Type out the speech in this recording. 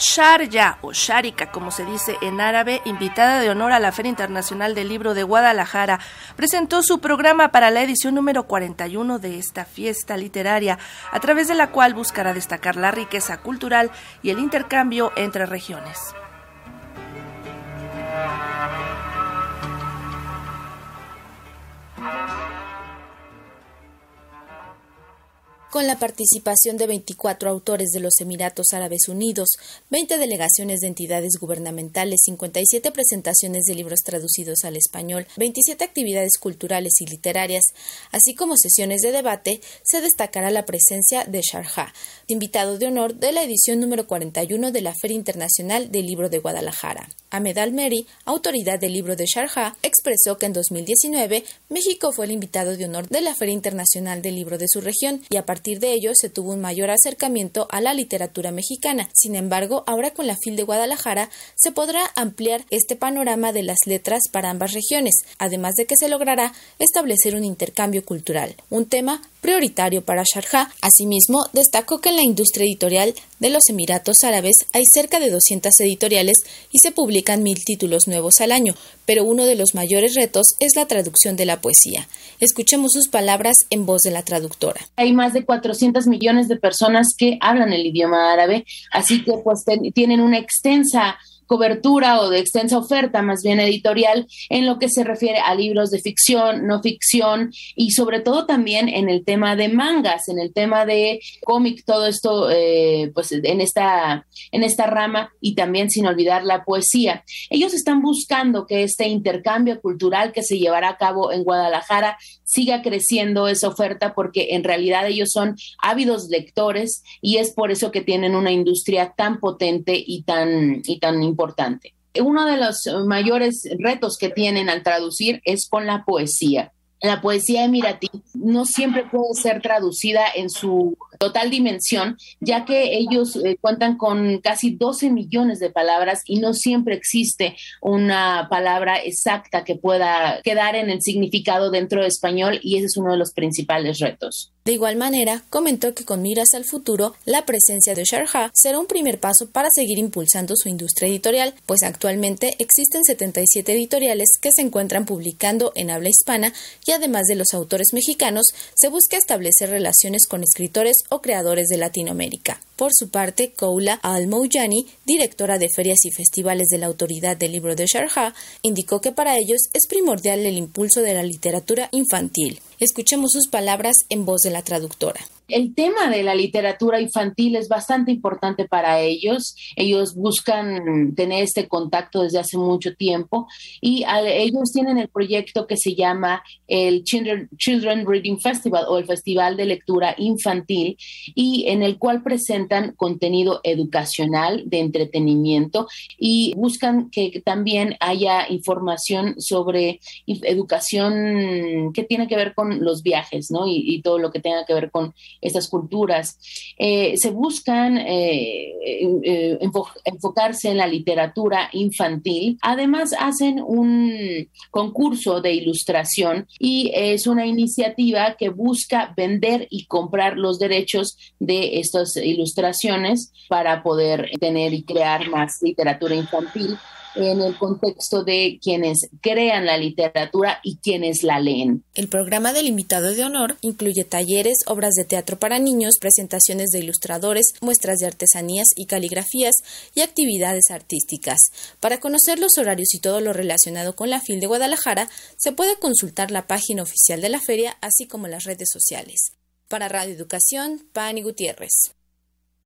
Sharya o Sharika, como se dice en árabe, invitada de honor a la Feria Internacional del Libro de Guadalajara, presentó su programa para la edición número 41 de esta fiesta literaria, a través de la cual buscará destacar la riqueza cultural y el intercambio entre regiones. Con la participación de 24 autores de los Emiratos Árabes Unidos, 20 delegaciones de entidades gubernamentales, 57 presentaciones de libros traducidos al español, 27 actividades culturales y literarias, así como sesiones de debate, se destacará la presencia de Sharjah, invitado de honor de la edición número 41 de la Feria Internacional del Libro de Guadalajara. Ahmed Al-Meri, autoridad del libro de Sharjah, expresó que en 2019 México fue el invitado de honor de la Feria Internacional del Libro de su región y a partir de ello se tuvo un mayor acercamiento a la literatura mexicana. Sin embargo, ahora con la FIL de Guadalajara se podrá ampliar este panorama de las letras para ambas regiones, además de que se logrará establecer un intercambio cultural, un tema prioritario para Sharjah. Asimismo, destacó que en la industria editorial de los Emiratos Árabes hay cerca de 200 editoriales y se publican mil títulos nuevos al año, pero uno de los mayores retos es la traducción de la poesía. Escuchemos sus palabras en voz de la traductora. Hay más de 400 millones de personas que hablan el idioma árabe, así que pues tienen una extensa cobertura o de extensa oferta, más bien editorial, en lo que se refiere a libros de ficción, no ficción y sobre todo también en el tema de mangas, en el tema de cómic, todo esto, eh, pues en esta, en esta rama y también sin olvidar la poesía. Ellos están buscando que este intercambio cultural que se llevará a cabo en Guadalajara siga creciendo esa oferta porque en realidad ellos son ávidos lectores y es por eso que tienen una industria tan potente y tan, y tan importante. Uno de los mayores retos que tienen al traducir es con la poesía. La poesía emiratí no siempre puede ser traducida en su total dimensión, ya que ellos eh, cuentan con casi 12 millones de palabras y no siempre existe una palabra exacta que pueda quedar en el significado dentro de español y ese es uno de los principales retos. De igual manera, comentó que con miras al futuro, la presencia de Sharjah será un primer paso para seguir impulsando su industria editorial, pues actualmente existen 77 editoriales que se encuentran publicando en habla hispana y además de los autores mexicanos, se busca establecer relaciones con escritores o creadores de Latinoamérica. Por su parte, Koula Al-Moujani, directora de ferias y festivales de la Autoridad del Libro de Sharjah, indicó que para ellos es primordial el impulso de la literatura infantil. Escuchemos sus palabras en voz de la traductora. El tema de la literatura infantil es bastante importante para ellos. Ellos buscan tener este contacto desde hace mucho tiempo y ellos tienen el proyecto que se llama el Children, Reading Festival o el Festival de Lectura Infantil y en el cual presentan contenido educacional de entretenimiento y buscan que también haya información sobre educación que tiene que ver con los viajes, ¿no? Y, y todo lo que tenga que ver con estas culturas. Eh, se buscan eh, eh, enfocarse en la literatura infantil. Además, hacen un concurso de ilustración y es una iniciativa que busca vender y comprar los derechos de estas ilustraciones para poder tener y crear más literatura infantil en el contexto de quienes crean la literatura y quienes la leen. El programa del invitado de honor incluye talleres, obras de teatro para niños, presentaciones de ilustradores, muestras de artesanías y caligrafías y actividades artísticas. Para conocer los horarios y todo lo relacionado con la FIL de Guadalajara, se puede consultar la página oficial de la feria, así como las redes sociales. Para Radio Educación, Pani Gutiérrez.